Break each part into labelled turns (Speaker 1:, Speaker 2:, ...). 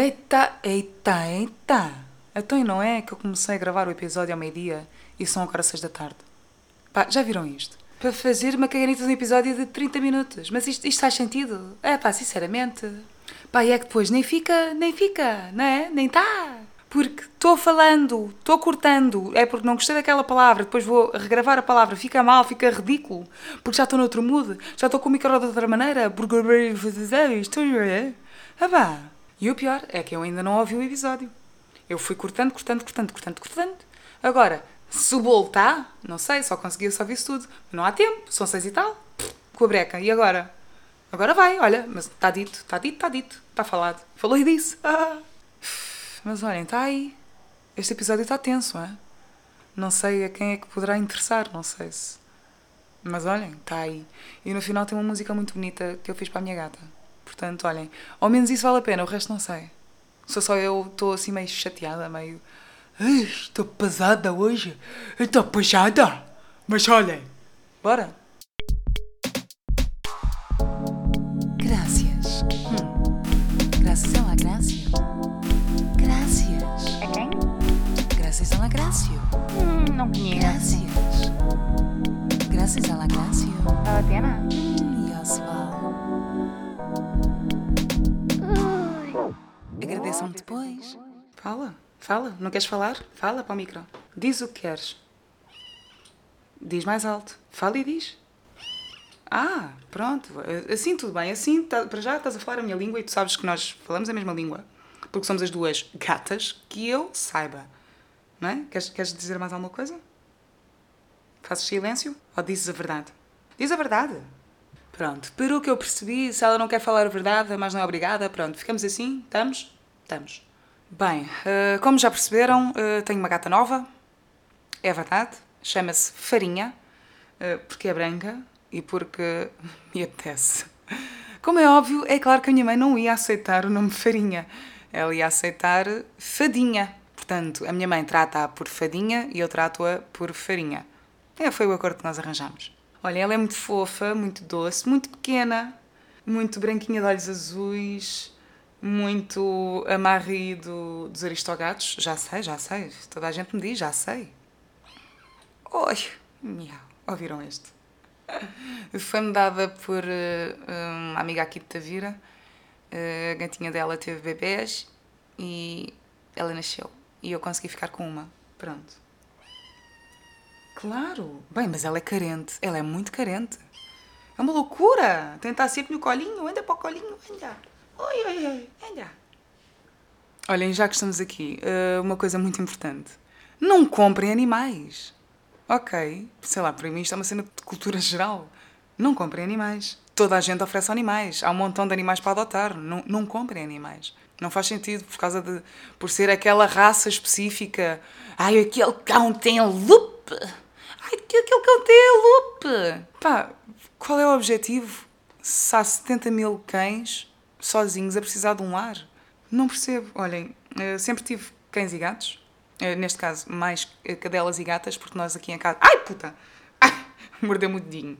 Speaker 1: Eita, eita, eita! Então e não é que eu comecei a gravar o episódio ao meio-dia e são agora seis da tarde? Pá, já viram isto? Para fazer uma caganita de um episódio de 30 minutos. Mas isto, isto faz sentido? É pá, sinceramente. Pá, e é que depois nem fica, nem fica, não é? Nem tá. Porque estou falando, estou cortando, é porque não gostei daquela palavra, depois vou regravar a palavra, fica mal, fica ridículo, porque já estou noutro mood, já estou com o micro de outra maneira, porque estou. Ah pá. E o pior é que eu ainda não ouvi o episódio. Eu fui cortando, cortando, cortando, cortando, cortando. Agora, se o bolo está, não sei, só consegui só isso tudo. Não há tempo, são seis e tal, com a breca. E agora? Agora vai, olha, mas está dito, está dito, está dito, está falado. Falou e disse. Ah. Mas olhem, está aí. Este episódio está tenso, é? Não sei a quem é que poderá interessar, não sei se. Mas olhem, está aí. E no final tem uma música muito bonita que eu fiz para a minha gata. Portanto, olhem, ao menos isso vale a pena, o resto não sei. Sou só eu, estou assim meio chateada, meio. Estou pesada hoje. Estou pesada. Mas olhem, bora.
Speaker 2: Gracias. Hum. Gracias a la gracia. Gracias.
Speaker 3: A quem?
Speaker 2: Gracias a la gracia.
Speaker 3: Hum, não conheço.
Speaker 2: Gracias. Gracias a la gracia.
Speaker 3: Vale a pena?
Speaker 2: Agradeçam-me depois.
Speaker 1: Fala, fala. Não queres falar? Fala para o micro. Diz o que queres. Diz mais alto. Fala e diz. Ah, pronto. Assim tudo bem. Assim, tá- para já estás a falar a minha língua e tu sabes que nós falamos a mesma língua. Porque somos as duas gatas que eu saiba. Não é? Queres, queres dizer mais alguma coisa? Fazes silêncio? Ou dizes a verdade? Diz a verdade. Pronto. Pelo que eu percebi, se ela não quer falar a verdade, mas não é obrigada, pronto. Ficamos assim? Estamos? Estamos. Bem, eh, como já perceberam, eh, tenho uma gata nova. É verdade. Chama-se Farinha. eh, porque é branca e porque me apetece. Como é óbvio, é claro que a minha mãe não ia aceitar o nome Farinha. Ela ia aceitar Fadinha. Portanto, a minha mãe trata-a por Fadinha e eu trato-a por Farinha. É, foi o acordo que nós arranjamos. Olha, ela é muito fofa, muito doce, muito pequena, muito branquinha de olhos azuis, muito amarre do, dos aristogatos. Já sei, já sei. Toda a gente me diz, já sei. Oi, miau. Ouviram este? Foi-me dada por eh, uma amiga aqui de Tavira. Eh, a gatinha dela teve bebés e ela nasceu. E eu consegui ficar com uma. Pronto. Claro. Bem, mas ela é carente. Ela é muito carente. É uma loucura. Tentar sempre no colinho. Anda para o colinho. Anda. Oi, oi, oi. Anda. Olhem, já que estamos aqui, eh, uma coisa muito importante. Não comprem animais. Ok. Sei lá, para mim isto é uma cena de cultura geral. Não comprem animais. Toda a gente oferece animais. Há um montão de animais para adotar. Não, não comprem animais. Não faz sentido por causa de. por ser aquela raça específica. Ai, aquele cão tem loop. Ai, aquele cão tem loop. Pá, qual é o objetivo se há 70 mil cães sozinhos a precisar de um lar? Não percebo. Olhem, eh, sempre tive cães e gatos. Eh, Neste caso, mais eh, cadelas e gatas, porque nós aqui em casa. Ai, puta! Mordeu-me o dedinho.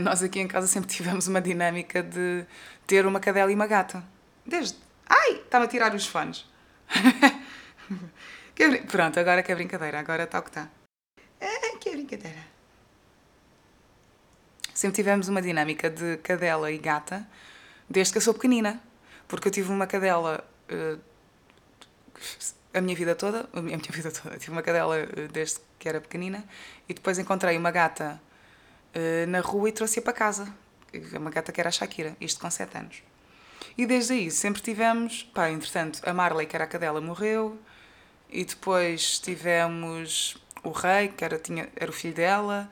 Speaker 1: Nós aqui em casa sempre tivemos uma dinâmica de ter uma cadela e uma gata. Desde. Ai! Estava a tirar os fones. Pronto, agora que é brincadeira, agora está o que está. Ah, que brincadeira. Sempre tivemos uma dinâmica de cadela e gata desde que eu sou pequenina. Porque eu tive uma cadela eh, a minha vida toda, a minha vida toda, tive uma cadela eh, desde que era pequenina e depois encontrei uma gata eh, na rua e trouxe-a para casa. Uma gata que era a Shakira, isto com 7 anos. E desde aí sempre tivemos, pá, entretanto, a Marley, que era a cadela, morreu, e depois tivemos o Rei, que era, tinha, era o filho dela,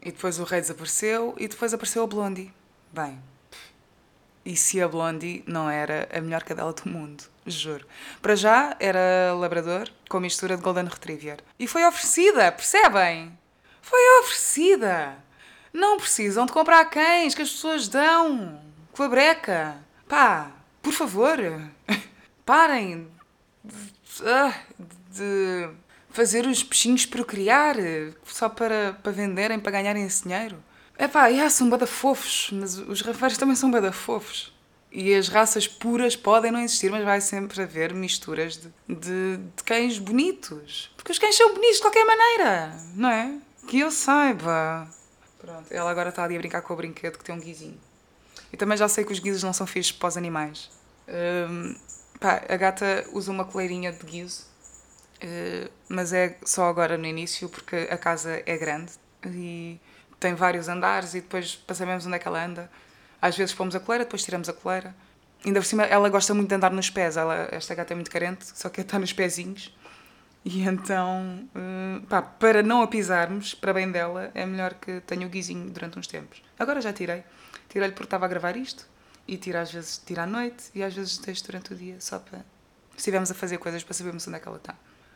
Speaker 1: e depois o Rei desapareceu, e depois apareceu a Blondie. Bem, e se a Blondie não era a melhor cadela do mundo, juro. Para já era labrador com mistura de Golden Retriever. E foi oferecida, percebem? Foi oferecida! Não precisam de comprar cães que as pessoas dão com a breca. Pá, por favor, parem de, ah, de fazer os peixinhos procriar só para, para venderem, para ganharem esse dinheiro. É pá, yeah, são bada fofos, mas os rafeiros também são bada fofos. E as raças puras podem não existir, mas vai sempre haver misturas de, de, de cães bonitos. Porque os cães são bonitos de qualquer maneira, não é? Que eu saiba. Pronto, ela agora está ali a brincar com o brinquedo que tem um guizinho. E também já sei que os guizos não são fixos para os animais. Hum, pá, a gata usa uma coleirinha de guizo, uh, mas é só agora no início porque a casa é grande e tem vários andares e depois para sabermos onde é que ela anda. Às vezes pomos a coleira, depois tiramos a coleira. Ainda por cima, ela gosta muito de andar nos pés. Ela, esta gata é muito carente, só quer estar nos pezinhos. E então, uh, pá, para não a pisarmos, para bem dela, é melhor que tenha o guizinho durante uns tempos. Agora já tirei. Tirei-lhe porque estava a gravar isto. E tiro às vezes tiro à noite e às vezes deixo durante o dia, só para. Se estivermos a fazer coisas para sabermos onde é que ela está.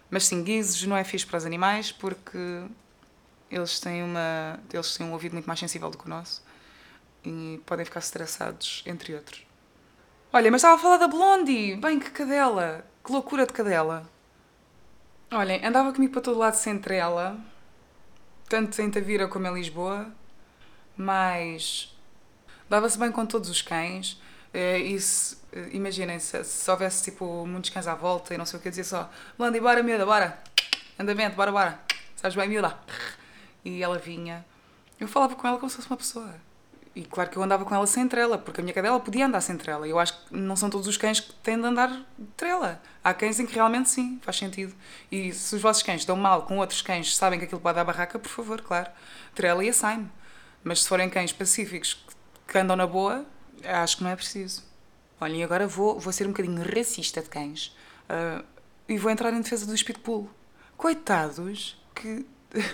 Speaker 1: Mas sim, guizos não é fixe para os animais porque eles têm, uma, eles têm um ouvido muito mais sensível do que o nosso e podem ficar estressados, entre outros. Olha, mas estava a falar da Blondie! Bem, que cadela! Que loucura de cadela! Olhem, andava comigo para todo lado sempre ela, tanto em Tavira como em Lisboa, mas dava-se bem com todos os cães. Eh, e se, eh, imaginem, se, se houvesse tipo muitos cães à volta e não sei o que, dizia só: Blondie, bora, miúda, bora! Andamento, bora, bora! Sabes bem, miúda? E ela vinha. Eu falava com ela como se fosse uma pessoa. E claro que eu andava com ela sem trela, porque a minha cadela podia andar sem trela. Eu acho que não são todos os cães que têm de andar de trela. Há cães em que realmente sim, faz sentido. E se os vossos cães dão mal com outros cães, sabem que aquilo pode dar barraca, por favor, claro. Trela e assign. Mas se forem cães pacíficos que andam na boa, acho que não é preciso. Olhem, agora vou, vou ser um bocadinho racista de cães. Uh, e vou entrar em defesa do Pitbull. Coitados que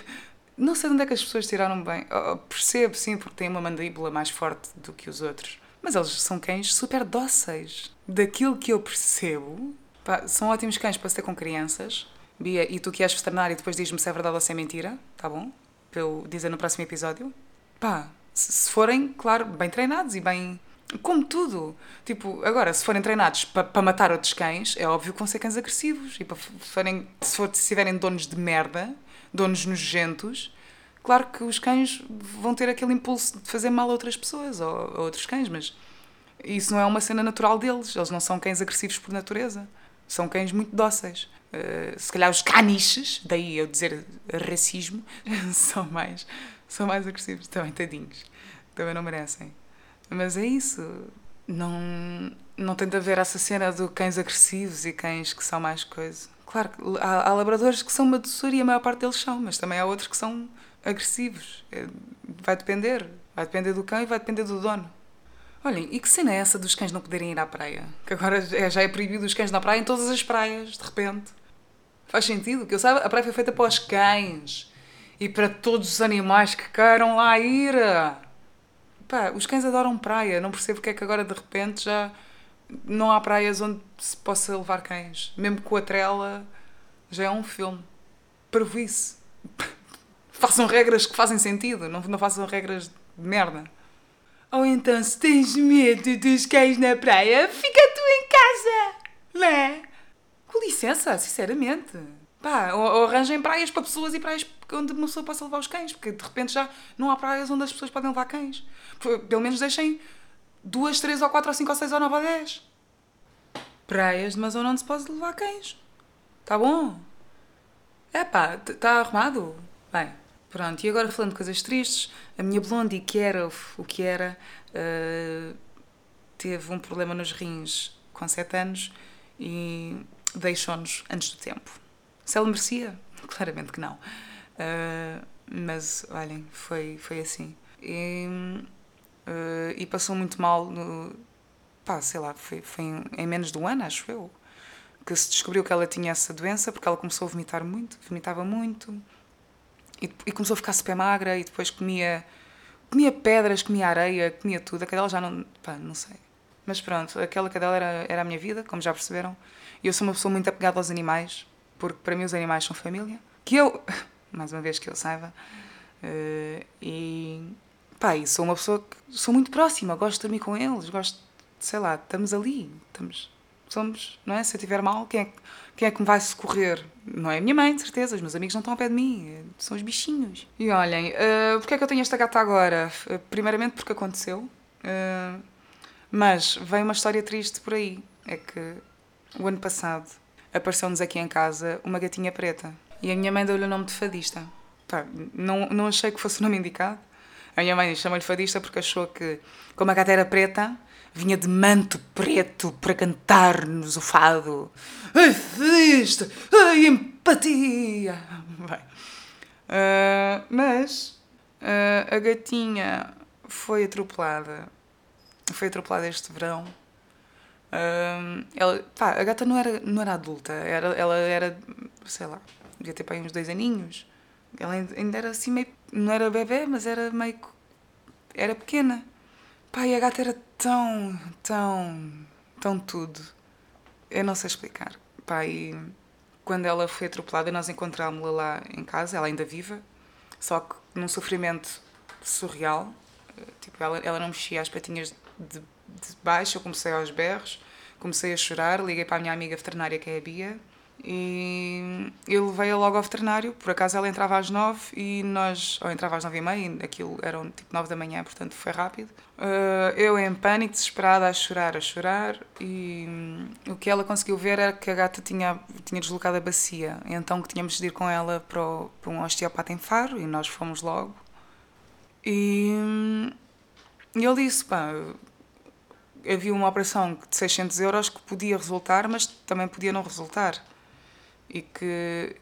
Speaker 1: Não sei de onde é que as pessoas tiraram bem. Oh, percebo, sim, porque têm uma mandíbula mais forte do que os outros. Mas eles são cães super dóceis. Daquilo que eu percebo, pá, são ótimos cães para se ter com crianças. Bia, e tu que és veterinário, depois diz-me se é verdade ou se é mentira, tá bom? Para eu dizer no próximo episódio. Pá, se forem, claro, bem treinados e bem. Como tudo. Tipo, agora, se forem treinados para pa matar outros cães, é óbvio que vão ser cães agressivos. E para forem, se, for, se tiverem donos de merda, donos nojentos, claro que os cães vão ter aquele impulso de fazer mal a outras pessoas ou a outros cães, mas isso não é uma cena natural deles. Eles não são cães agressivos por natureza. São cães muito dóceis. Uh, se calhar os caniches, daí eu dizer racismo, são mais, são mais agressivos. Também, tadinhos. Também não merecem. Mas é isso. Não, não tem de haver essa cena de cães agressivos e cães que são mais coisa. Claro, há, há labradores que são uma doçura e a maior parte deles são, mas também há outros que são agressivos. É, vai depender. Vai depender do cão e vai depender do dono. Olhem, e que cena é essa dos cães não poderem ir à praia? Que agora é, já é proibido os cães na praia em todas as praias, de repente. Faz sentido? Que eu saiba, a praia foi feita para os cães e para todos os animais que queiram lá ir. Pá, os cães adoram praia, não percebo porque é que agora de repente já não há praias onde se possa levar cães. Mesmo com a trela, já é um filme. isso. façam regras que fazem sentido, não, não façam regras de merda. Ou então, se tens medo dos cães na praia, fica tu em casa, não é? Com licença, sinceramente. Pá, ou, ou arranjem praias para pessoas e praias onde uma pessoa possa levar os cães, porque de repente já não há praias onde as pessoas podem levar cães. Pelo menos deixem duas, três ou quatro ou cinco ou seis ou nove ou dez. Praias de uma zona onde se pode levar cães. Tá bom? É pá, está arrumado? Bem, pronto. E agora falando de coisas tristes, a minha Blondie, que era o que era, uh, teve um problema nos rins com sete anos e deixou-nos antes do tempo. Se ela merecia? Claramente que não. Uh, mas, olhem, foi, foi assim. E uh, e passou muito mal no. pá, sei lá, foi, foi em, em menos de um ano, acho eu, que se descobriu que ela tinha essa doença porque ela começou a vomitar muito, vomitava muito e, e começou a ficar super magra e depois comia comia pedras, comia areia, comia tudo. A cadela já não. pá, não sei. Mas pronto, aquela cadela era, era a minha vida, como já perceberam. E eu sou uma pessoa muito apegada aos animais, porque para mim os animais são família. Que eu, mais uma vez que eu saiba, uh, e E sou uma pessoa que sou muito próxima, gosto de dormir com eles, gosto, sei lá, estamos ali, estamos, somos, não é? Se eu estiver mal, quem é, quem é que me vai socorrer? Não é a minha mãe, de certeza, os meus amigos não estão ao pé de mim, são os bichinhos. E olhem, uh, porque é que eu tenho esta gata agora? Uh, primeiramente porque aconteceu. Uh, Mas veio uma história triste por aí. É que o ano passado apareceu-nos aqui em casa uma gatinha preta. E a minha mãe deu-lhe o nome de fadista. Pá, não, não achei que fosse o nome indicado. A minha mãe chama-lhe fadista porque achou que, como a gata era preta, vinha de manto preto para cantar-nos o fado. Ai, fadista! Ai, empatia! Bem, ah, mas ah, a gatinha foi atropelada. Foi atropelada este verão. Ah, ela, pá, a gata não era, não era adulta, era, ela era, sei lá, devia ter para uns dois aninhos. Ela ainda era assim meio. Não era bebê, mas era meio. Era pequena. E a gata era tão, tão, tão tudo. Eu não sei explicar. E quando ela foi atropelada, nós encontrámos-la lá em casa, ela ainda viva, só que num sofrimento surreal. Tipo, ela, ela não mexia as patinhas de, de baixo, eu comecei aos berros, comecei a chorar, liguei para a minha amiga veterinária, que é a Bia, e eu levei-a logo ao veterinário. Por acaso ela entrava às nove e nós. Ou entrava às nove e meia, aquilo eram tipo nove da manhã, portanto foi rápido. Uh, eu em pânico, desesperada, a chorar, a chorar. E hum, o que ela conseguiu ver era que a gata tinha, tinha deslocado a bacia. Então que tínhamos de ir com ela para, o, para um osteopata em Faro e nós fomos logo. E, hum, e ele disse: pá, havia uma operação de 600 euros que podia resultar, mas também podia não resultar e que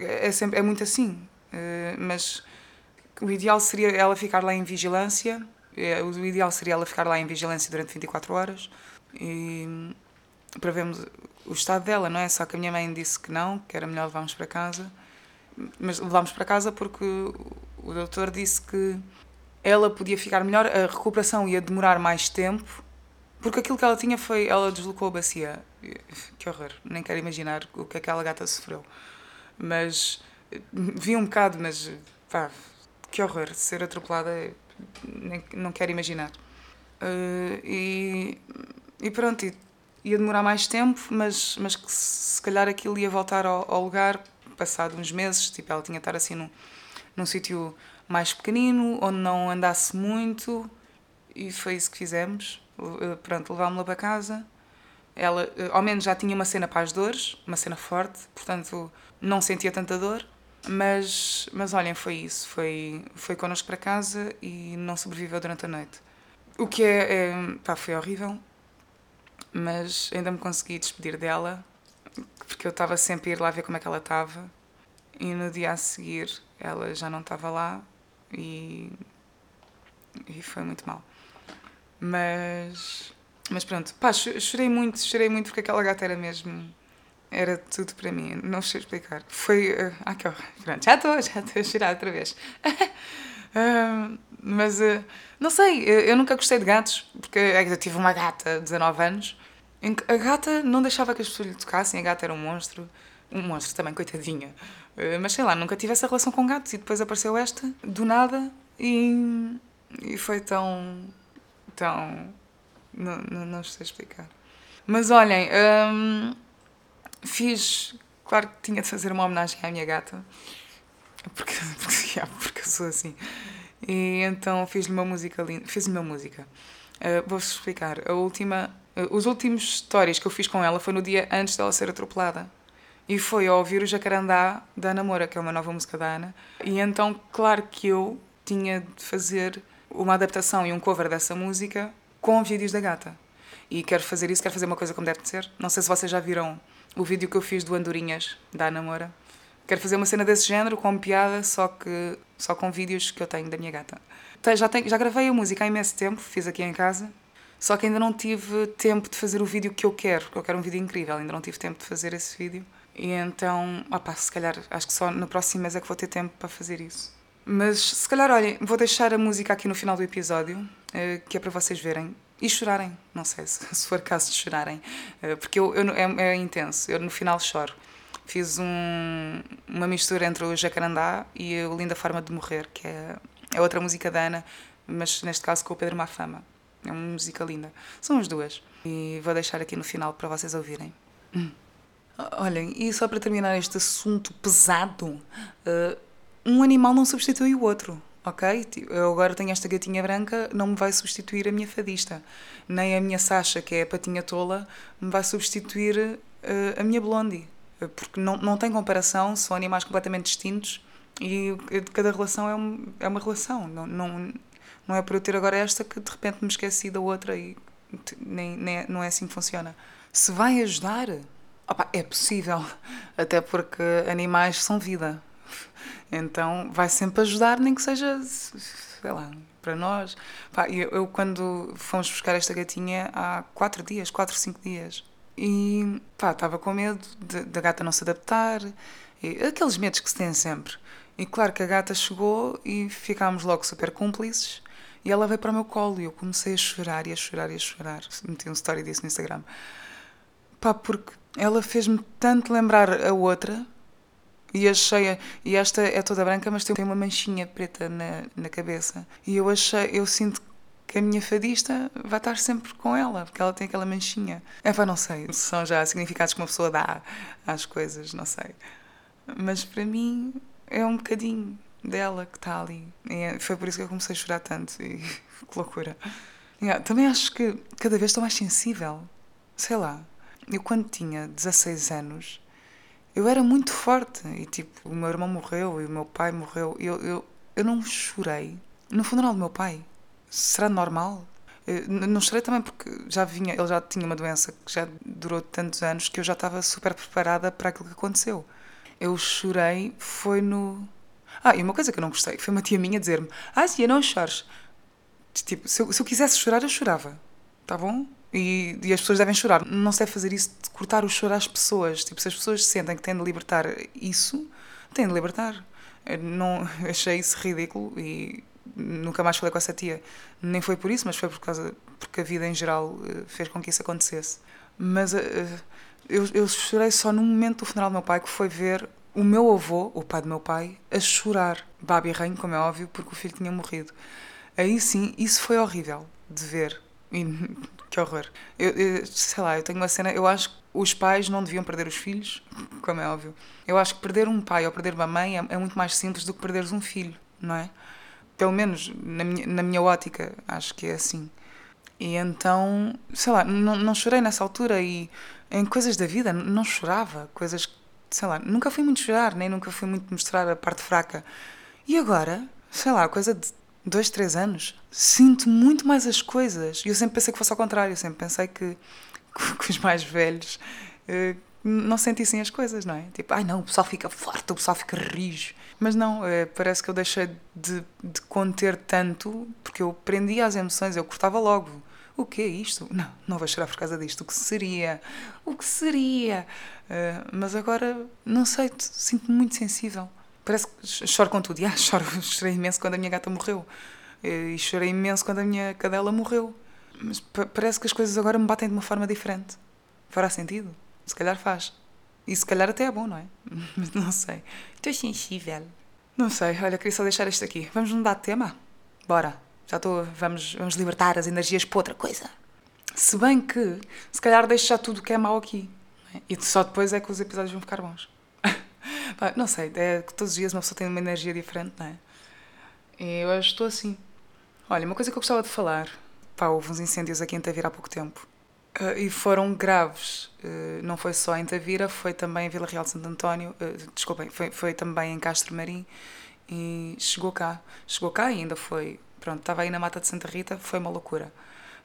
Speaker 1: é sempre é muito assim eh, mas o ideal seria ela ficar lá em vigilância eh, o ideal seria ela ficar lá em vigilância durante 24 horas e para vermos o estado dela não é? Só que a minha mãe disse que não que era melhor levarmos para casa mas levámos para casa porque o doutor disse que ela podia ficar melhor a recuperação ia demorar mais tempo porque aquilo que ela tinha foi ela deslocou a bacia que horror, nem quero imaginar o que aquela gata sofreu. Mas vi um bocado, mas pá, que horror, ser atropelada, nem, não quero imaginar. Uh, e, e pronto, ia demorar mais tempo, mas, mas que se calhar aquilo ia voltar ao, ao lugar passado uns meses, tipo, ela tinha de estar assim num, num sítio mais pequenino, onde não andasse muito, e foi isso que fizemos. Uh, pronto, levámos-la para casa ela, eh, ao menos, já tinha uma cena para as dores, uma cena forte, portanto, não sentia tanta dor. Mas, mas olhem, foi isso. Foi, foi connosco para casa e não sobreviveu durante a noite. O que é, é pá, foi horrível, mas ainda me consegui despedir dela, porque eu estava sempre a ir lá ver como é que ela estava. E no dia a seguir ela já não estava lá e, e foi muito mal. Mas mas pronto, pá, chorei muito, chorei muito porque aquela gata era mesmo. Era tudo para mim, não sei explicar. Foi. Uh, ah, que horror. Pronto, já estou, já estou a chorar outra vez. uh, mas, uh, não sei, eu nunca gostei de gatos, porque eu tive uma gata de 19 anos. Em que a gata não deixava que as pessoas lhe tocassem, a gata era um monstro. Um monstro também, coitadinha. Uh, mas sei lá, nunca tive essa relação com gatos e depois apareceu esta, do nada, e, e foi tão. Tão não, não, não sei explicar. Mas olhem, hum, fiz. Claro que tinha de fazer uma homenagem à minha gata, porque, porque, porque eu sou assim. E então fiz-lhe uma música linda. Fiz-lhe uma música. Uh, Vou-vos explicar. A última, uh, os últimos histórias que eu fiz com ela foi no dia antes dela ser atropelada. E foi ao ouvir o Jacarandá da Ana Moura, que é uma nova música da Ana. E então, claro que eu tinha de fazer uma adaptação e um cover dessa música com vídeos da gata. E quero fazer isso, quero fazer uma coisa como deve de ser. Não sei se vocês já viram o vídeo que eu fiz do Andorinhas, da Ana Moura. Quero fazer uma cena desse género, com piada, só que só com vídeos que eu tenho da minha gata. Já, tenho, já gravei a música há imenso tempo, fiz aqui em casa, só que ainda não tive tempo de fazer o vídeo que eu quero, porque eu quero um vídeo incrível, ainda não tive tempo de fazer esse vídeo. E então, opa, se calhar, acho que só no próximo mês é que vou ter tempo para fazer isso. Mas se calhar, olhem, vou deixar a música aqui no final do episódio, eh, que é para vocês verem e chorarem. Não sei se, se for caso de chorarem, eh, porque eu, eu é, é, intenso, eu no final choro. Fiz um, uma mistura entre o Jacarandá e o Linda Forma de Morrer, que é, é outra música da Ana, mas neste caso com o Pedro Mafama. É uma música linda. São as duas. E vou deixar aqui no final para vocês ouvirem. Hum. Olhem, e só para terminar este assunto pesado, uh, um animal não substitui o outro. ok? Eu agora tenho esta gatinha branca, não me vai substituir a minha fadista. Nem a minha Sasha, que é a patinha tola, me vai substituir eh, a minha Blondie. Eh, Porque não, não tem comparação, são animais completamente distintos e cada relação é, um- é uma relação. Não, não, não é por eu ter agora esta que de repente me esqueci da outra e nem, nem é- não é assim que funciona. Se vai ajudar, opa, é possível, até porque animais são vida. Então vai sempre ajudar, nem que seja, sei lá, para nós. Pá, eu, eu quando fomos buscar esta gatinha há quatro dias, quatro, cinco dias, e pá, estava com medo da gata não se adaptar, e aqueles medos que se têm sempre. E claro que a gata chegou e ficámos logo super cúmplices. E ela veio para o meu colo e eu comecei a chorar e a chorar e a chorar. Meti um story disso no Instagram. Pá, porque ela fez-me tanto lembrar a outra e achei. E esta é toda branca, mas tem uma manchinha preta na, na cabeça. E eu achei. Eu sinto que a minha fadista vai estar sempre com ela, porque ela tem aquela manchinha. É pá, não sei. São já significados que uma pessoa dá às coisas, não sei. Mas para mim é um bocadinho dela que está ali. E foi por isso que eu comecei a chorar tanto. E que loucura. Yeah, também acho que cada vez estou mais sensível. Sei lá. Eu quando tinha 16 anos, eu era muito forte. E tipo, o meu irmão morreu e o meu pai morreu. Eu, eu, eu não chorei no funeral do meu pai. Será normal? Eu não chorei também porque já vinha, ele já tinha uma doença que já durou tantos anos que eu já estava super preparada para aquilo que aconteceu. Eu chorei, foi no. Ah, e uma coisa que eu não gostei foi uma tia minha dizer-me: Ah, tia, não chores. Tipo, se eu, se eu quisesse chorar, eu chorava. Tá bom? E, e as pessoas devem chorar. Não se deve fazer isso de cortar o choro às pessoas. Tipo, se as pessoas sentem que têm de libertar isso, têm de libertar. Eu não achei isso ridículo e nunca mais falei com essa tia. Nem foi por isso, mas foi por causa porque a vida em geral eh, fez com que isso acontecesse. Mas eh, eu, eu chorei só num momento do funeral do meu pai, que foi ver o meu avô, o pai do meu pai, a chorar. Babi Rainho, como é óbvio, porque o filho tinha morrido. Aí sim, isso foi horrível de ver. E, que horror. Eu, eu- sei lá, eu tenho uma cena. Eu acho que os pais não deviam perder os filhos, como é óbvio. Eu acho que perder um pai ou perder uma mãe é, é muito mais simples do que perderes um filho, não é? Pelo menos na minha, na minha ótica, acho que é assim. E então, sei lá, não, não chorei nessa altura e em coisas da vida não chorava. Coisas, sei lá, nunca fui muito chorar, nem nunca fui muito mostrar a parte fraca. E agora, sei lá, coisa de dois, três anos, sinto muito mais as coisas. E eu sempre pensei que fosse ao contrário, eu sempre pensei que, que os mais velhos eh, não sentissem as coisas, não é? Tipo, ai não, o pessoal fica forte, o pessoal fica rijo. Mas não, eh, parece que eu deixei de, de conter tanto porque eu prendia as emoções, eu cortava logo. O que é isto? Não, não vou chorar por causa disto. O que seria? O que seria? Eh, mas agora, não sei, sinto-me muito sensível. Parece que ch- choro com tudo. E, ah, choro, chorei imenso quando a minha gata morreu. E chorei imenso quando a minha cadela morreu. Mas pa- parece que as coisas agora me batem de uma forma diferente. Fará sentido? Se calhar faz. E se calhar até é bom, não é? Mas não sei. Estou sensível. Não sei. Olha, queria só deixar isto aqui. Vamos mudar de tema? Bora. Já estou. Vamos, vamos libertar as energias para outra coisa. Se bem que, se calhar, deixo já tudo o que é mau aqui. é? E só depois é que os episódios vão ficar bons. Não sei. É que todos os dias uma pessoa tem uma energia diferente, não é? E eu hoje estou assim. Olha, uma coisa que eu gostava de falar. Pá, houve uns incêndios aqui em Tavira há pouco tempo. Ah, e foram graves. Ah, não foi só em Tavira, foi também em Vila Real de Santo António. ah, desculpem, foi, foi também em Castro Marim. E chegou cá. Chegou cá e ainda foi. Pronto, estava aí na Mata de Santa Rita, foi uma loucura.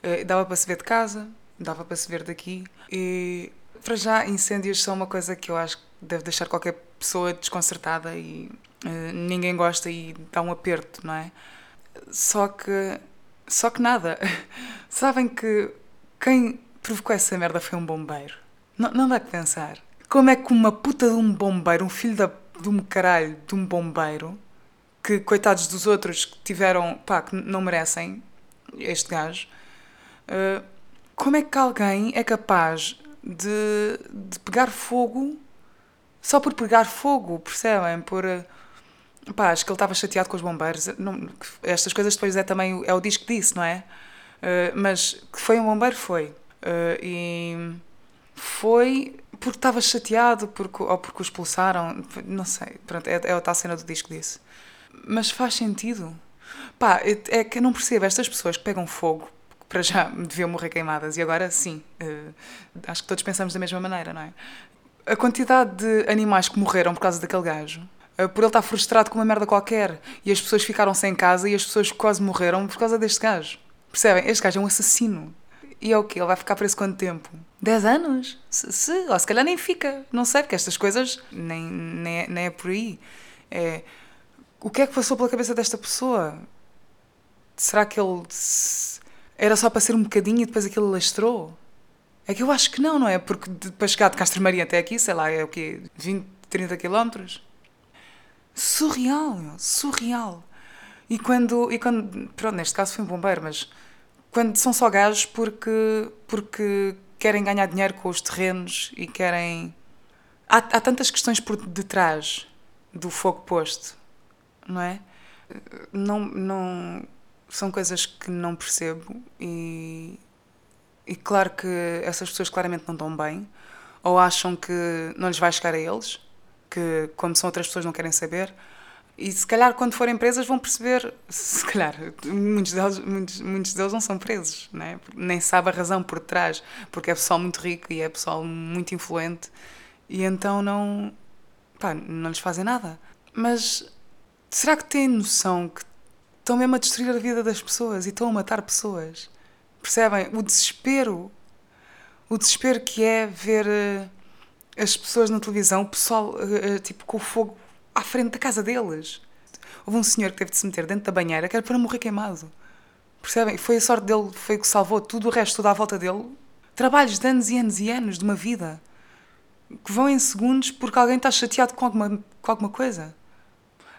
Speaker 1: Ah, dava para se ver de casa, dava para se ver daqui. E para já, incêndios são uma coisa que eu acho que deve deixar qualquer pessoa desconcertada e ah, ninguém gosta e dá um aperto, não é? Só que. Só que nada. Sabem que quem provocou essa merda foi um bombeiro. Não, não dá que pensar. Como é que uma puta de um bombeiro, um filho da, de um caralho de um bombeiro, que coitados dos outros que tiveram. pá, que não merecem este gajo, eh, como é que alguém é capaz de, de pegar fogo só por pegar fogo, percebem? Por. eh, Pá, acho que ele estava chateado com os bombeiros. Não- estas coisas depois é também é o disco que disse, não é? Uh, mas que foi um bombeiro, foi. Uh, e foi porque estava chateado porque, ou porque o expulsaram. Não sei. Pronto, é, é a cena do disco que disse. Mas faz sentido. Pá, é que eu não percebo estas pessoas que pegam fogo, para já deviam morrer queimadas, e agora sim, eh, acho que todos pensamos da mesma maneira, não é? A quantidade de animais que morreram por causa daquele gajo, eh, por ele estar frustrado com uma merda qualquer, e as pessoas ficaram sem casa e as pessoas quase morreram por causa deste gajo. Percebem? Este gajo é um assassino. E é o quê? Ele vai ficar preso quanto tempo? 10 anos? Se, se, ou se calhar nem fica. Não sei, porque estas coisas nem, nem, é, nem é por aí. É, o que é que passou pela cabeça desta pessoa? Será que ele era só para ser um bocadinho e depois aquilo lastrou? É que eu acho que não, não é? Porque para chegar de Castro Maria até aqui, sei lá, é o quê? 20, 30 quilómetros? Surreal, meu, surreal. E quando, e quando. Pronto, neste caso foi um bombeiro, mas quando são só gajos porque, porque querem ganhar dinheiro com os terrenos e querem. Há, há tantas questões por detrás do fogo posto, não é? Não, não, são coisas que não percebo e, e claro que essas pessoas claramente não estão bem ou acham que não lhes vai chegar a eles, que como são outras pessoas não querem saber e se calhar quando forem presas vão perceber, se calhar, muitos deles, muitos, muitos deles não são presos, né? nem sabe a razão por trás, porque é pessoal muito rico e é pessoal muito influente e então não, pá, não lhes fazem nada. Mas será que têm noção que estão mesmo a destruir a vida das pessoas e estão a matar pessoas? Percebem? O desespero, o desespero que é ver uh, as pessoas na televisão, o pessoal uh, uh, tipo com o fogo à frente da casa deles. Houve um senhor que teve de se meter dentro da banheira que era para morrer queimado. Percebem? Foi a sorte dele, foi o que salvou tudo o resto, tudo à volta dele. Trabalhos de anos e anos e anos de uma vida que vão em segundos porque alguém está chateado com alguma, com alguma coisa.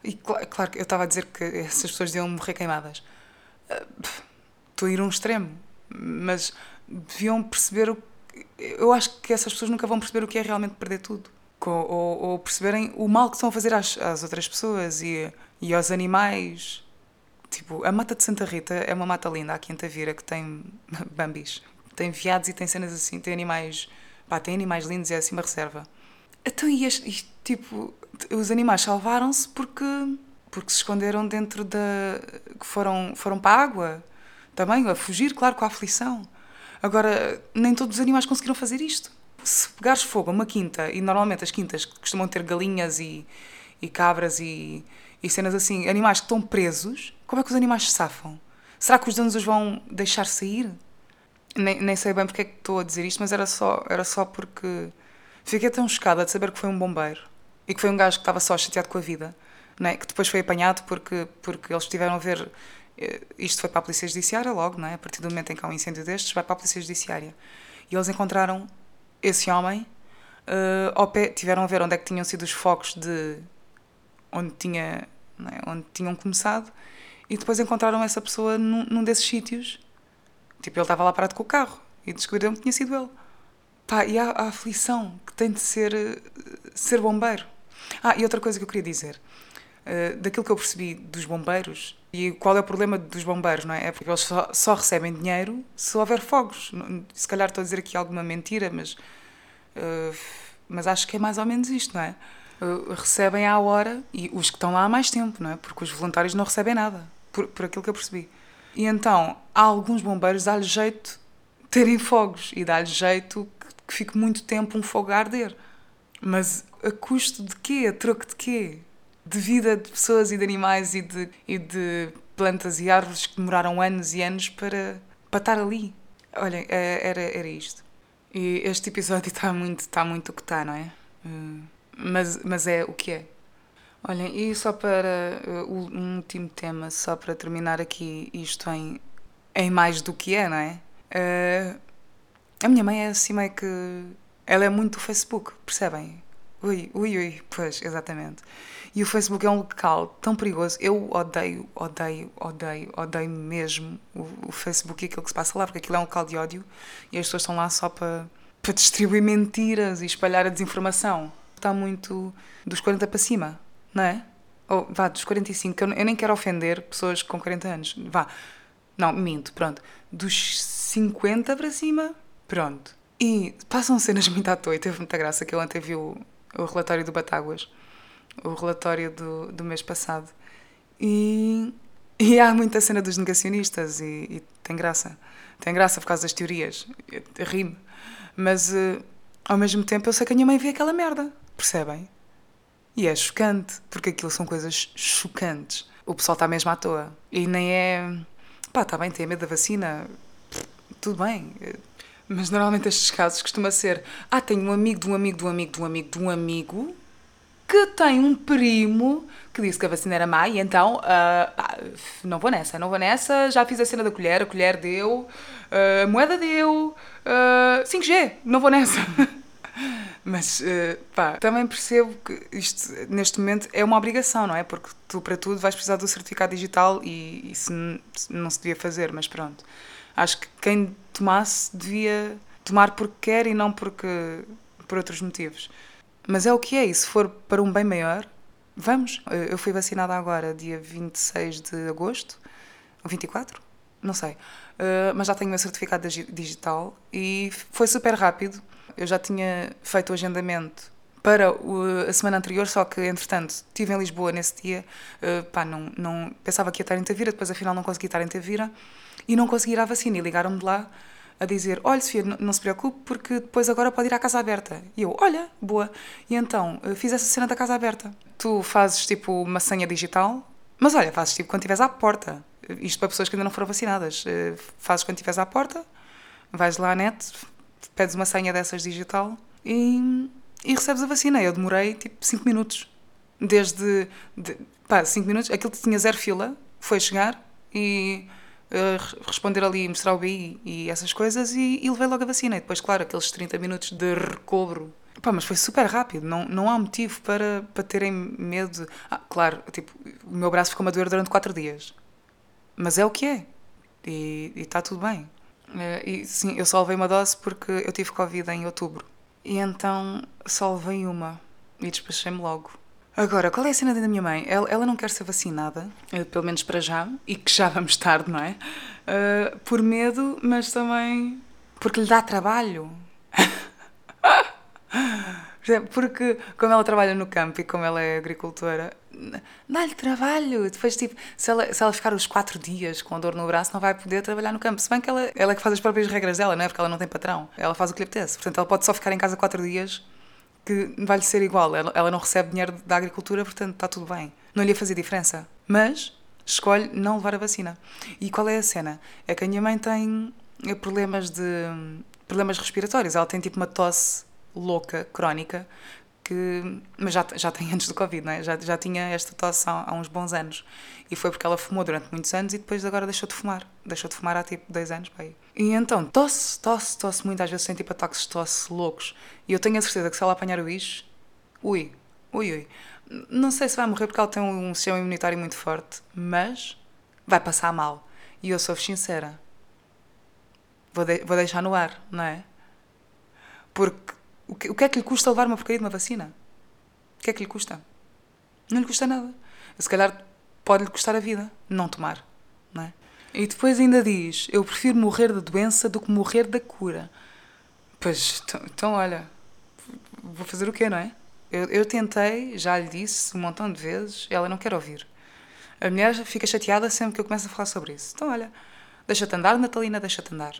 Speaker 1: E claro que eu estava a dizer que essas pessoas deviam morrer queimadas. Estou a ir a um extremo. Mas deviam perceber o eu acho que essas pessoas nunca vão perceber o que é realmente perder tudo ou, ou, perceberem o mal que estão a fazer às, às outras pessoas e, e aos animais. Tipo, a Mata de Santa Rita é uma mata linda aqui em Tavira que tem bambis, tem veados e tem cenas assim, tem animais, pá, tem animais lindos e é assim uma reserva. Então, e, este, e tipo, os animais salvaram-se porque, porque se esconderam dentro da. foram, foram para a água também, a fugir, claro, com a aflição. Agora, nem todos os animais conseguiram fazer isto se pegares fogo a uma quinta, e normalmente as quintas costumam ter galinhas e, e cabras e, e cenas assim, animais que estão presos, como é que os animais se safam? Será que os donos os vão deixar sair? Nem, nem sei bem porque é que estou a dizer isto, mas era só, era só porque fiquei tão chocada de saber que foi um bombeiro e que foi um gajo que estava só chateado com a vida, é? que depois foi apanhado porque, porque eles tiveram a ver. Eh, isto foi para a Polícia Judiciária logo, não é? a partir do momento em que há um incêndio destes, vai para a Polícia Judiciária. E eles encontraram esse homem uh, ao pé, tiveram a ver onde é que tinham sido os focos de onde, tinha, é? onde tinham começado e depois encontraram essa pessoa num, num, desses sítios. Tipo, ele estava lá parado com o carro e descobriram que tinha sido ele. Pá, e há a aflição que tem de ser, uh, ser bombeiro. Ah, e outra coisa que eu queria dizer. Uh, daquilo que eu percebi dos bombeiros e qual é o problema dos bombeiros, não é? É porque eles só, só recebem dinheiro se houver fogos. Se calhar estou a dizer aqui alguma mentira, mas Uh, mas acho que é mais ou menos isto, não é? Uh, recebem à hora e os que estão lá há mais tempo, não é? Porque os voluntários não recebem nada, por, por aquilo que eu percebi. E então, há alguns bombeiros dá-lhe jeito terem fogos e dá-lhe jeito que, que fique muito tempo um fogo a arder. Mas a custo de quê? A troco de quê? De vida de pessoas e de animais e de, e de plantas e árvores que demoraram anos e anos para, para estar ali. Olhem, é, era, era isto. E este episódio está muito, está muito o que está, não é? Uh, mas, mas é o que é. Olhem, e só para um último tema, só para terminar aqui isto em, em mais do que é, não é? A minha mãe é assim meio que. Ela é muito do Facebook, percebem? Ui, ui, ui, pois, exatamente. E o Facebook é um local tão perigoso. Eu odeio, odeio, odeio, odeio mesmo o, o Facebook e aquilo que se passa lá, porque aquilo é um local de ódio e as pessoas estão lá só para, para distribuir mentiras e espalhar a desinformação. Está muito dos 40 para cima, não é? Ou vá, dos 45, eu, eu nem quero ofender pessoas com 40 anos. Vá, não, minto, pronto. Dos 50 para cima, pronto. E passam cenas muito à toa e teve muita graça que eu ontem vi o, o relatório do Batáguas o relatório do, do mês passado. E, E há muita cena dos negacionistas e, e tem graça. Tem graça por causa das teorias. Rimo. Mas eh, ao mesmo tempo eu sei que a minha mãe vê aquela merda. Percebem? E é chocante, porque aquilo são coisas chocantes. O pessoal está mesmo à toa. E nem é. Pá, está bem, tem medo da vacina. Tudo bem. Mas normalmente estes casos costuma ser. Ah, tenho um amigo de um amigo de um amigo de um amigo de um amigo que tem um primo que disse que a vacina era má e então ah, pá, não vou nessa, não vou nessa, já fiz a cena da colher, a colher deu, ah, a moeda deu, ah, 5G, não vou nessa. Mas ah, pá, também percebo que isto neste momento é uma obrigação, não é? Porque tu para tudo vais precisar do certificado digital e isso não se devia fazer, mas pronto. Acho que quem tomasse devia tomar porque quer e não porque por outros motivos. Mas é o que é, e se for para um bem maior, vamos. Eu fui vacinada agora, dia 26 de agosto, ou 24? Não sei. Eh, mas já tenho o meu certificado digi- digital e foi super rápido. Eu já tinha feito o agendamento para a semana anterior, só que, entretanto, estive em Lisboa nesse dia. eh, pá, não, não, pensava que ia estar em Tavira, depois afinal não consegui estar em Tavira e não consegui ir à vacina. E ligaram-me de lá a dizer: Olha, Sofia, não se preocupe, porque depois agora pode ir à casa aberta. E eu: Olha, boa. E então eh, fiz essa cena da casa aberta. Tu fazes tipo uma senha digital, mas olha, fazes tipo quando estiveres à porta. Isto para pessoas que ainda não foram vacinadas. Eh, Fazes quando estiveres à porta, vais lá à net, pedes uma senha dessas digital e, e recebes a vacina. Eu demorei tipo 5 minutos. Desde. De, pá, 5 minutos. Aquilo que tinha zero fila foi chegar e eh, responder ali, mostrar o BI e essas coisas e, e levei logo a vacina. E depois, claro, aqueles 30 minutos de recobro. Pá, mas foi super rápido, não, não há motivo para, para terem medo. Ah, claro, tipo, o meu braço ficou a doer durante 4 dias. Mas é o que é. E está tudo bem. Eh, E sim, eu só levei uma dose porque eu tive Covid em outubro. E então só levei uma e despachei-me logo. Agora, qual é a cena da minha mãe? Ela, ela não quer ser vacinada, eh, pelo menos para já, e que já vamos tarde, não é? Eh, por medo, mas também porque lhe dá trabalho. Porque, como ela trabalha no campo e como ela é agricultora, dá-lhe trabalho. Depois, tipo, se ela, se ela ficar os quatro dias com dor no braço, não vai poder trabalhar no campo. Se bem que ela, ela é que faz as próprias regras dela, não é? Porque ela não tem patrão. Ela faz o que lhe apetece. Portanto, ela pode só ficar em casa quatro dias, que vai-lhe ser igual. Ela, ela não recebe dinheiro da agricultura, portanto, está tudo bem. Não lhe ia fazer diferença. Mas escolhe não levar a vacina. E qual é a cena? É que a minha mãe tem eh, problemas de problemas respiratórios. Ela tem tipo uma tosse louca, crónica, que mas já, já tem antes do Covid, não é? Já, já tinha esta tosse há, há uns bons anos. E foi porque ela fumou durante muitos anos e depois agora deixou de fumar. Deixou de fumar há tipo dois anos, pai. E então, tosse, tosse, tosse muito. Às vezes tem tipo ataques de tosse loucos. E eu tenho a certeza que se ela apanhar o bicho, ui, ui, ui. Não sei se vai morrer porque ela tem um sistema imunitário muito forte, mas vai passar mal. E eu sou sincera. Vou, de- vou deixar no ar, não é? Porque o que, o que é que lhe custa levar uma porcaria de uma vacina? O que é que lhe custa? Não lhe custa nada. Se calhar pode-lhe custar a vida não tomar, não é? E depois ainda diz: Eu prefiro morrer da doença do que morrer da cura. Pois, então, então olha, vou fazer o quê, não é? Eu, eu tentei, já lhe disse um montão de vezes, ela não quer ouvir. A mulher fica chateada sempre que eu começo a falar sobre isso. Então, olha, deixa-te andar, Natalina, deixa-te andar.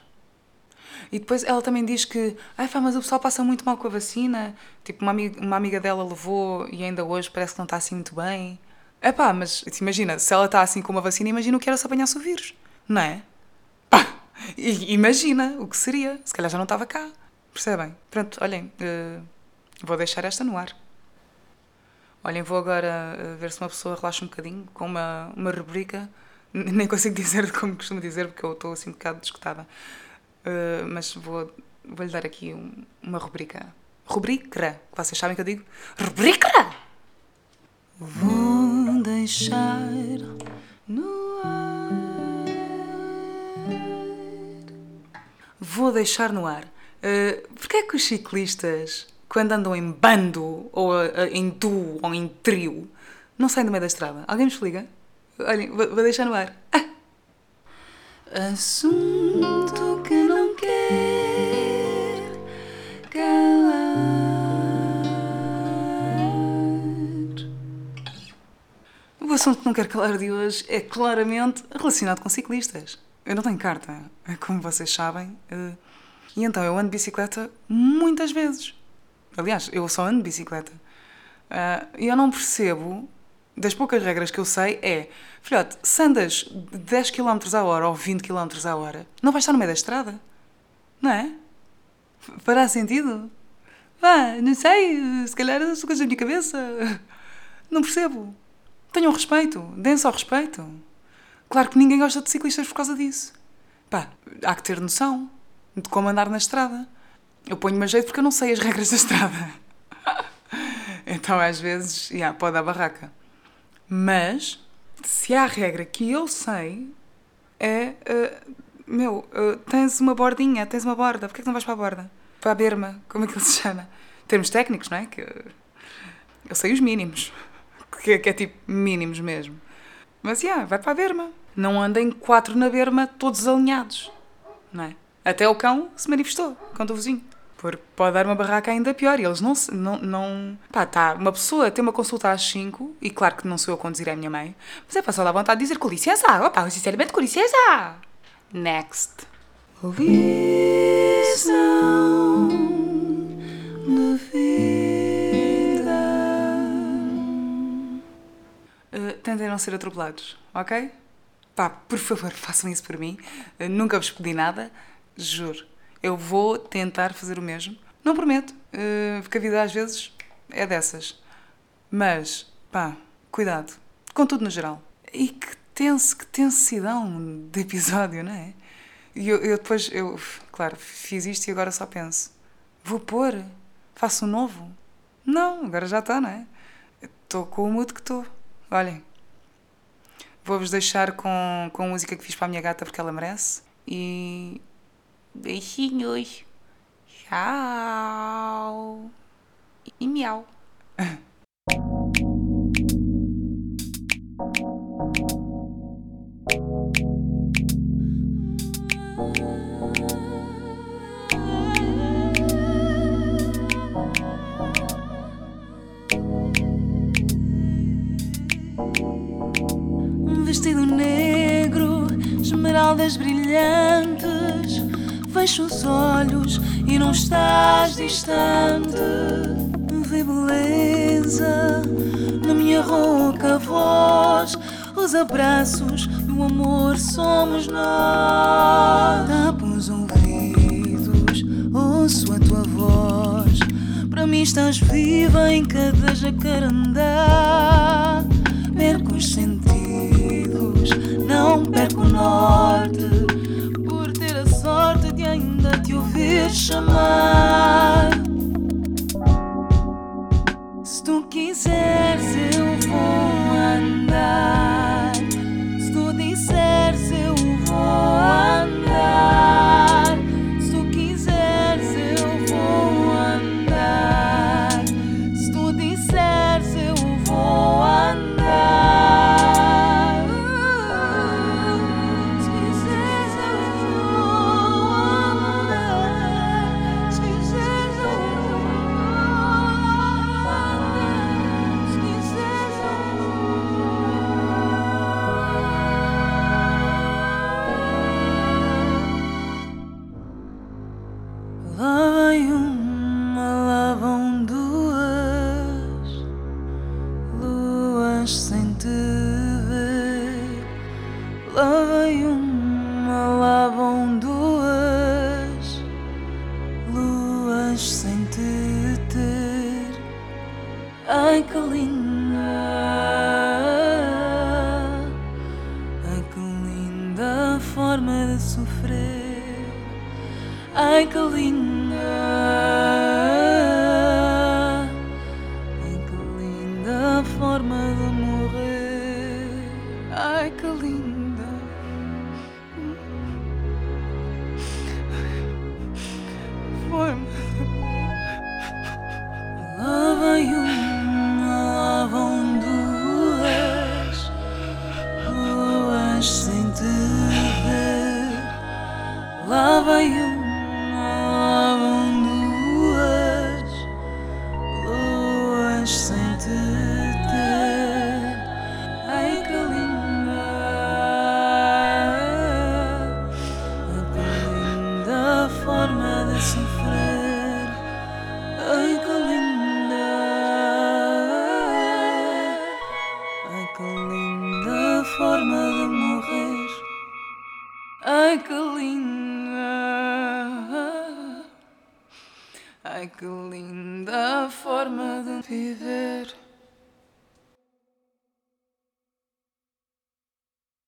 Speaker 1: E depois ela também diz que, ai, pá, mas o pessoal passa muito mal com a vacina. Tipo, uma amiga, uma amiga dela levou e ainda hoje parece que não está assim muito bem. É pá, mas imagina, se ela está assim com uma vacina, imagina o que era se apanhasse o vírus, não é? Pá, imagina o que seria. Se calhar já não estava cá. Percebem? Pronto, olhem, eh, vou deixar esta no ar. Olhem, vou agora eh, ver se uma pessoa relaxa um bocadinho com uma, uma rubrica. Nem consigo dizer como costumo dizer, porque eu estou assim um bocado descotada. Eh, mas vou, vou-lhe dar aqui um- uma rubrica. Rubrica, que vocês sabem que eu digo? Rubrica! Vou deixar no ar. Vou deixar no ar. Uh, Porquê é que os ciclistas, quando andam em bando, ou a- em duo, ou em trio, não saem do meio da estrada? Alguém me explica? Olhem, vou, vou deixar no ar. Ah! Assunto que não quer calar. assunto que não quero calar de hoje é claramente relacionado com ciclistas. Eu não tenho carta, como vocês sabem, eh, e então eu ando de bicicleta muitas vezes. Aliás, eu só ando de bicicleta. Ah, E eu não percebo, das poucas regras que eu sei, é: filhote, se andas 10 km a hora ou 20 km a hora, não vais estar no meio da estrada. Não é? Fará sentido? Vá, não sei, se calhar são coisas da minha cabeça. Não percebo. Tenham respeito, deem só respeito. Claro que ninguém gosta de ciclistas por causa disso. Pá, há que ter noção de como andar na estrada. Eu ponho-me a jeito porque eu não sei as regras da estrada. então, às vezes, yeah, pode dar barraca. Mas, se há regra que eu sei, é. eh, meu, eh, tens uma bordinha, tens uma borda, porquê que não vais para a borda? Para a berma, como é que ele se chama? Termos técnicos, não é? Que eu sei os mínimos. Que, é- que é tipo mínimos mesmo. Mas, yeah, vai para a berma. Não andem quatro na berma, todos alinhados. Não é? Até o cão se manifestou contra o vizinho. Porque pode dar uma barraca ainda pior. E eles não. se- não, não... Pá, tá. Uma pessoa tem uma consulta às 5, e claro que não sou eu a conduzir, é a minha mãe. Mas é para só dar vontade de dizer com licença. Opa, sinceramente, com licença. Next. Visão tentem não ser atropelados, ok? Pá, por favor, façam isso por mim. Uh, nunca vos pedi nada, juro. Eu vou tentar fazer o mesmo. Não prometo, uh, porque a vida às vezes é dessas. Mas, pá, cuidado. Com tudo no geral. E que tenso, que tensidão de episódio, não é? E eu, eu depois, eu, claro, fiz isto e agora só penso: vou pôr? Faço um novo? Não, agora já está, não é? Estou com o mood que estou. Olhem, vou-vos deixar com, com a música que fiz para a minha gata porque ela merece. E. Beijinhos. Tchau. E miau.
Speaker 2: olhos e não estás distante. Vê beleza na minha rouca voz. Os abraços do amor somos nós. Tapo os ouvidos, ouço a tua voz. Para mim estás viva em cada jacarandá. Perco os sentidos, não perco o norte. Ai